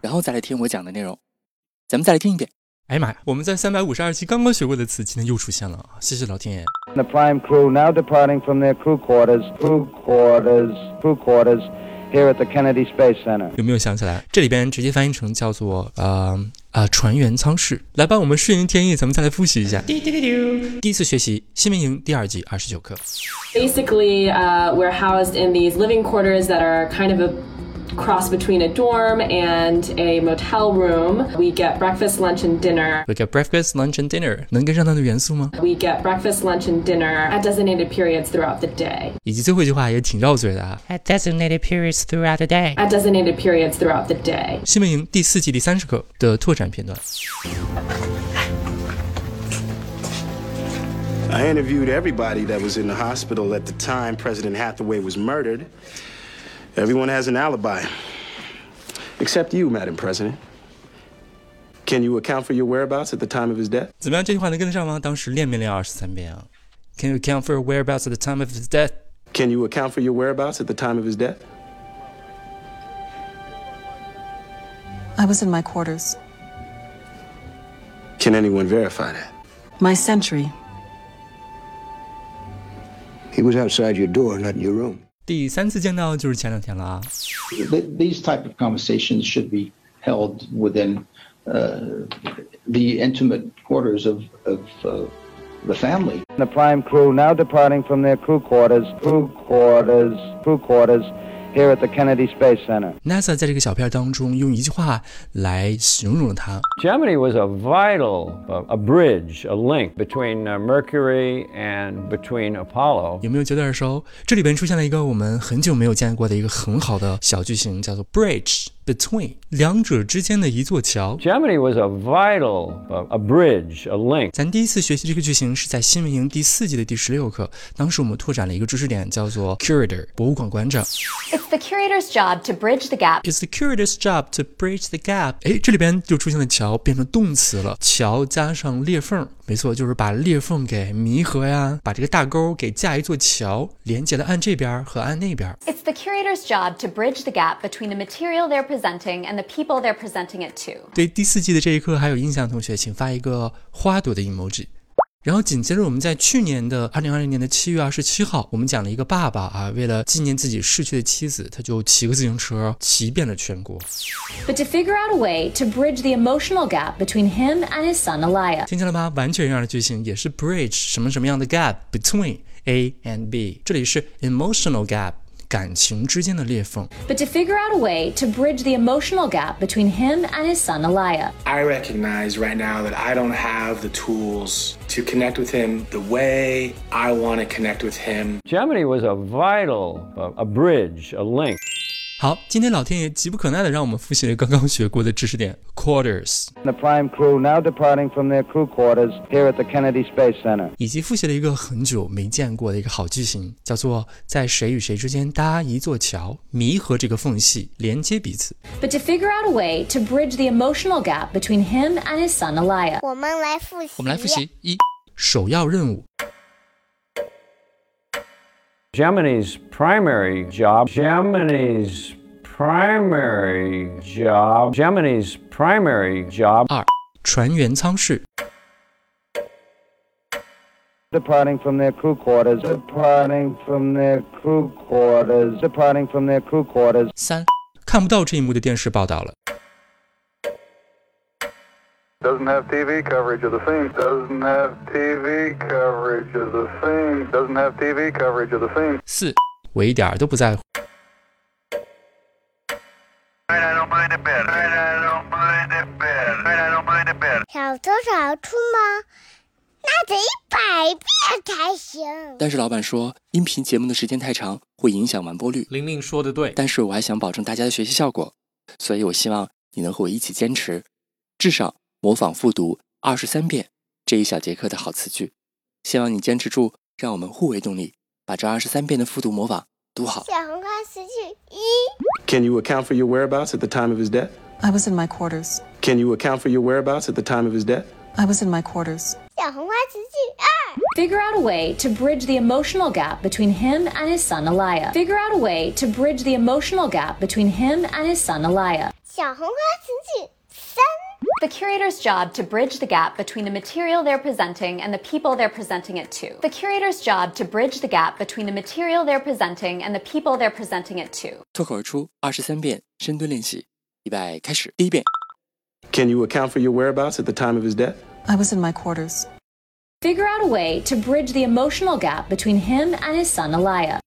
然后再来听我讲的内容，咱们再来听一遍。哎呀妈呀！我们在三百五十二期刚刚学过的词，今天又出现了啊！谢谢老天爷。The prime crew now departing from their crew quarters, crew quarters, crew quarters here at the Kennedy Space Center. 有没有想起来？这里边直接翻译成叫做呃呃船员舱室。来吧，我们顺应天意，咱们再来复习一下。第一次学习新兵营第二季二十九课。Basically, uh, we're housed in these living quarters that are kind of a cross between a dorm and a motel room. We get breakfast, lunch, and dinner. We get breakfast, lunch and dinner，能跟上它的元素吗？ We get breakfast, lunch, and dinner at designated periods throughout the day. 以及最后一句话也挺绕嘴的啊。At designated periods throughout the day。 At designated periods throughout the day. 新闻营第四季第三十课的拓展片段。 I interviewed everybody that was in the hospital at the time President Hathaway was murdered. Everyone has an alibi. Except you, Madam President. Can you account for your whereabouts at the time of his death? 怎么样？这句话能跟得上吗？当时练没练二十三遍啊？Can you account for your whereabouts at the time of his death？ Can you account for your whereabouts at the time of his death? I was in my quarters. Can anyone verify that? My sentry. He was outside your door, not in your room. 第三次见到就是前两天了啊。 Th- These type of conversations should be held within uh, the intimate quarters of, of uh, the family. The prime crew now departing from their crew quarters, crew quarters, crew quarters here at the Kennedy Space Center. NASA 在这个小片当中用一句话来形容了它。 Gemini was a vital, uh, a bridge, a link between uh, Mercury and between Apollo. 有没有觉得耳熟？这里边出现了一个我们很久没有见过的一个很好的小句型，叫做 bridge between，两者之间的一座桥。Germany was a vital, uh, a bridge, a link. 咱第一次学习这个句型是在新闻营第四季的第十六课，当时我们拓展了一个知识点，叫做 curator，博物馆馆长。It's the curator's job to bridge the gap. It's the curator's job to bridge the gap。哎，这里边就出现了桥，变成动词了。桥加上裂缝，没错，就是把裂缝给弥合呀，把这个大沟给架一座桥，连接了岸这边和岸那边。It's the curator's job to bridge the gap between the material they're presenting and the people they're presenting it to. 对第四季的这一刻还有印象的同学，请发一个花朵的 emoji。然后紧接着，我们在去年的二零二零年的七月二十七号，我们讲了一个爸爸啊，为了纪念自己逝去的妻子，他就骑个自行车骑遍了全国。But to figure out a way to bridge the emotional gap between him and his son Elia. 听见了吗？完全一样的句型，也是 bridge 什么什么样的 gap between A and B，这里是 emotional gap 感情之间的裂缝。 But to figure out a way to bridge the emotional gap between him and his son Elia. I recognize right now that I don't have the tools to connect with him the way I want to connect with him. Gemini was a vital, uh, a bridge, a link. 好，今天老天爷急不可耐的让我们复习了刚刚学过的知识点 quarters，The prime crew now departing from their crew quarters here at the Kennedy Space Center. 以及复习了一个很久没见过的一个好句型，叫做在谁与谁之间搭一座桥，弥合这个缝隙，连接彼此。But to figure out a way to bridge the emotional gap between him and his son Elia. 我们来复习。我们来复习一，首要任务 Gemini's primary job, Gemini's primary job, Gemini's primary job 二，船员舱室 Departing from their crew quarters, departing from their crew quarters, departing from their crew quarters. 三，看不到这一幕的电视报道了。 Doesn't have TV coverage of the scene. Doesn't have TV coverage of the scene. Doesn't have TV coverage of the scene. 四，我一点都不在乎。小偷小出吗？那得一百遍才行。但是老板说，音频节目的时间太长，会影响完播率。玲玲说的对，但是我还想保证大家的学习效果，所以我希望你能和我一起坚持，至少模仿复读二十三遍这一小节课的好词句。希望你坚持住，让我们互为动力，把这二十三遍的复读模仿读好。小红花词句一， Can you account for your whereabouts at the time of his death? I was in my quarters. Can you account for your whereabouts at the time of his death? I was in my quarters. 小红花词句二， Figure out a way to bridge the emotional gap between him and his son Elia. Figure out a way to bridge the emotional gap between him and his son Elia. 小红花词句三， The curator's job to bridge the gap between the material they're presenting and the people they're presenting it to. The curator's job to bridge the gap between the material they're presenting and the people they're presenting it to. 脱口而出二十三遍深蹲练习，预备开始。第一遍， Can you account for your whereabouts at the time of his death? I was in my quarters. Figure out a way to bridge the emotional gap between him and his son Elia.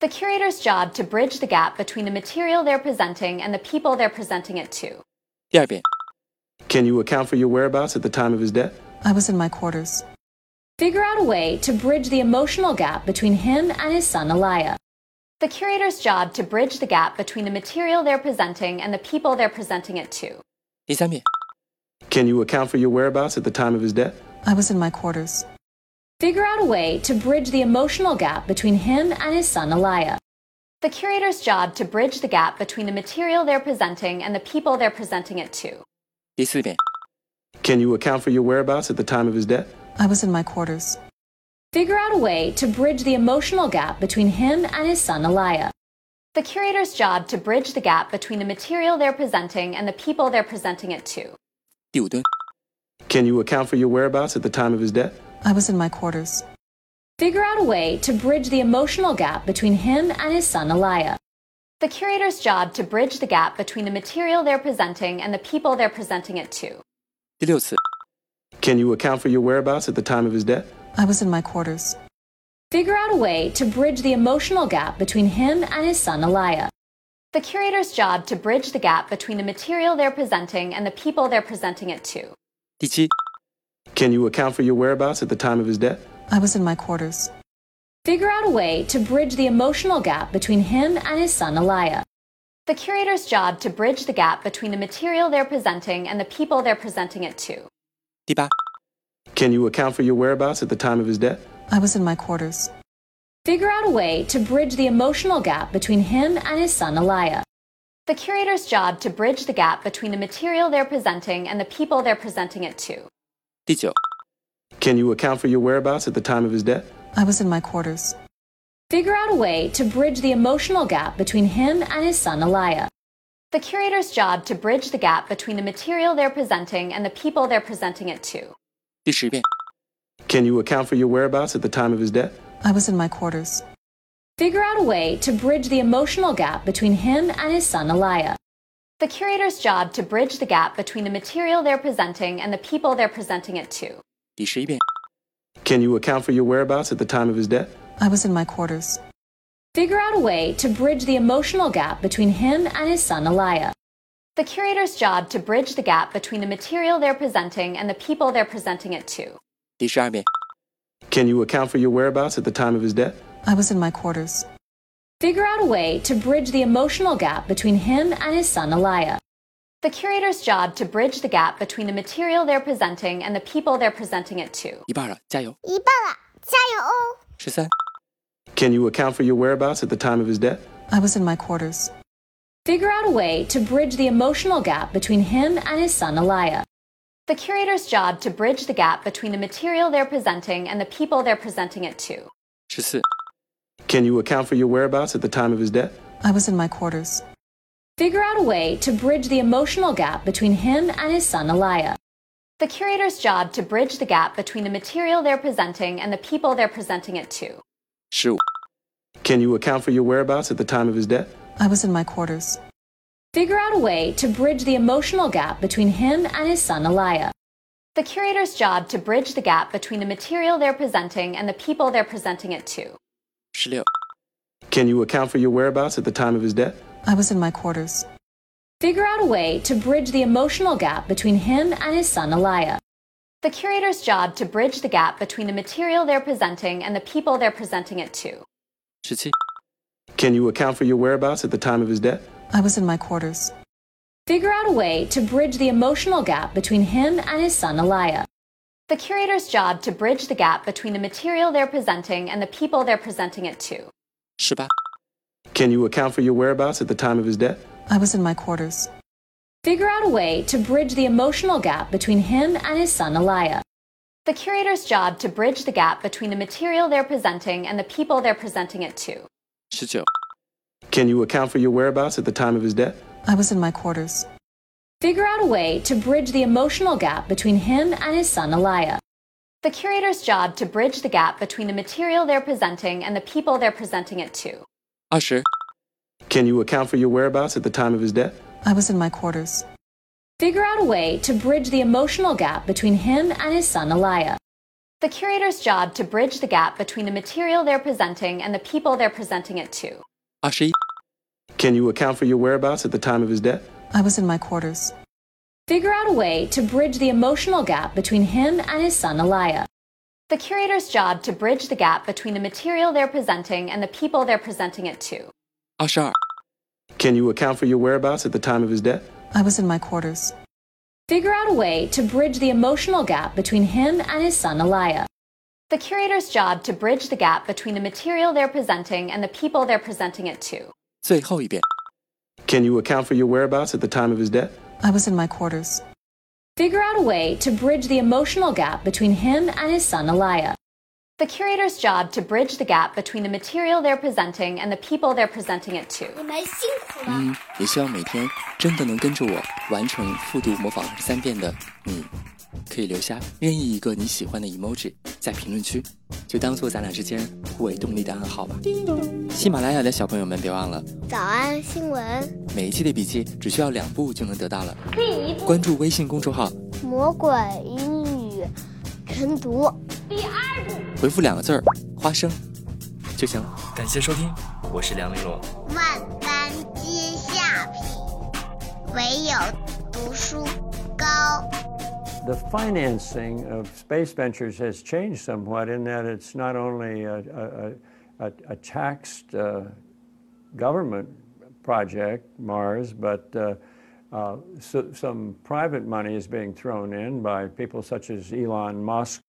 The curator's job to bridge the gap between the material they're presenting and the people they're presenting it to. 第二遍， Can you account for your whereabouts at the time of his death? I was in my quarters. Figure out a way to bridge the emotional gap between him and his son Elia. The curator's job to bridge the gap between the material they're presenting and the people they're presenting it to. 第三遍， Can you account for your whereabouts at the time of his death? I was in my quarters. Figure out a way to bridge the emotional gap between him and his son Elia. The curator's job to bridge the gap between the material they're presenting and the people they're presenting it to. 第四遍， Can you account for your whereabouts at the time of his death? I was in my quarters. Figure out a way to bridge the emotional gap between him and his son Elia. The curator's job to bridge the gap between the material they're presenting and the people they're presenting it to. 第五蹲， Can you account for your whereabouts at the time of his death? I was in my quarters. Figure out a way to bridge the emotional gap between him and his son Elia. The curator's job to bridge the gap between the material they're presenting and the people they're presenting it to. 第六次， Can you account for your whereabouts at the time of his death? I was in my quarters. Figure out a way to bridge the emotional gap between him and his son Elia. The curator's job to bridge the gap between the material they're presenting and the people they're presenting it to. 第七， Can you account for your whereabouts at the time of his death? I was in my quarters. Figure out a way to bridge the emotional gap between him and his son Elia. The curator's job to bridge the gap between the material they're presenting and the people they're presenting it to. 第八， Can you account for your whereabouts at the time of his death? I was in my quarters. Figure out a way to bridge the emotional gap between him and his son Elia. The curator's job to bridge the gap between the material they're presenting and the people they're presenting it to. 第九， Can you account for your whereabouts at the time of his death? I was in my quarters. Figure out a way to bridge the emotional gap between him and his son, Elia. The curator's job to bridge the gap between the material they're presenting and the people they're presenting it to. Can you account for your whereabouts at the time of his death? I was in my quarters. Figure out a way to bridge the emotional gap between him and his son, Elia. The curator's job to bridge the gap between the material they're presenting and the people they're presenting it to. 第十一遍， Can you account for your whereabouts at the time of his death? I was in my quarters. Figure out a way to bridge the emotional gap between him and his son Elia. The curator's job to bridge the gap between the material they're presenting and the people they're presenting it to. 第十二遍， Can you account for your whereabouts at the time of his death? I was in my quarters. Figure out a way to bridge the emotional gap between him and his son Elia. The curator's job to bridge the gap between the material they're presenting and the people they're presenting it to. 一半了，加油！一半了，加油哦！十三， Can you account for your whereabouts at the time of his death? I was in my quarters. Figure out a way to bridge the emotional gap between him and his son Elia. The curator's job to bridge the gap between the material they're presenting and the people they're presenting it to. 十四， Can you account for your whereabouts at the time of his death? I was in my quarters. figure out a way to bridge the emotional gap between him and his son Elijah. The curator's job to bridge the gap between the material they're presenting and the people they're presenting it to. Sure. Can you account for your whereabouts at the time of his death? I was in my quarters. Figure out a way to bridge the emotional gap between him and his son Elijah. The curator's job to bridge the gap between the material they're presenting and the people they're presenting it to. Can you account for your whereabouts at the time of his death? I was in my quarters. Figure out a way to bridge the emotional gap between him and his son Elia. The curator's job to bridge the gap between the material they're presenting and the people they're presenting it to. Can you account for your whereabouts at the time of his death? I was in my quarters. Figure out a way to bridge the emotional gap between him and his son Elia. The curator's job to bridge the gap between the material they're presenting and the people they're presenting it to. 18. Can you account for your whereabouts at the time of his death? I was in my quarters. Figure out a way to bridge the emotional gap between him and his son Elia. The curator's job to bridge the gap between the material they're presenting and the people they're presenting it to. 十九、Can you account for your whereabouts at the time of his death? I was in my quarters. Figure out a way to bridge the emotional gap between him and his son Elia. The curator's job to bridge the gap between the material they're presenting and the people they're presenting it to. Usher. Can you account for your whereabouts at the time of his death? I was in my quarters. Figure out a way to bridge the emotional gap between him and his son, Elia. The curator's job to bridge the gap between the material they're presenting and the people they're presenting it to. Ashi. Can you account for your whereabouts at the time of his death? I was in my quarters. Figure out a way to bridge the emotional gap between him and his son, Elia The curator's job to bridge the gap between the material they're presenting and the people they're presenting it to. 二十二、 Can you account for your whereabouts at the time of his death? I was in my quarters. Figure out a way to bridge the emotional gap between him and his son Elia. The curator's job to bridge the gap between the material they're presenting and the people they're presenting it to. 最后一遍。 Can you account for your whereabouts at the time of his death? I was in my quarters. Figure out a way to bridge the emotional gap between him and his son Elia. The curator's job to bridge the gap between the material they're presenting and the people they're presenting it to. 你们辛苦了。嗯，也希望每天真的能跟着我完成复读模仿二十三遍的你，可以留下任意一个你喜欢的 emoji 在评论区， 就当做咱俩之间互为动力的暗号吧。喜马拉雅的小朋友们，别忘了早安新闻，每一期的笔记只需要两步就能得到了。第一步关注微信公众号，魔鬼英语晨读，第二步回复两个字儿“花生”就行了。感谢收听，我是梁丽罗。万般皆下品，唯有读书高。The financing of space ventures has changed somewhat in that it's not only a, a, a, a taxed uh, government project, Mars, but uh, uh, so, some private money is being thrown in by people such as Elon Musk.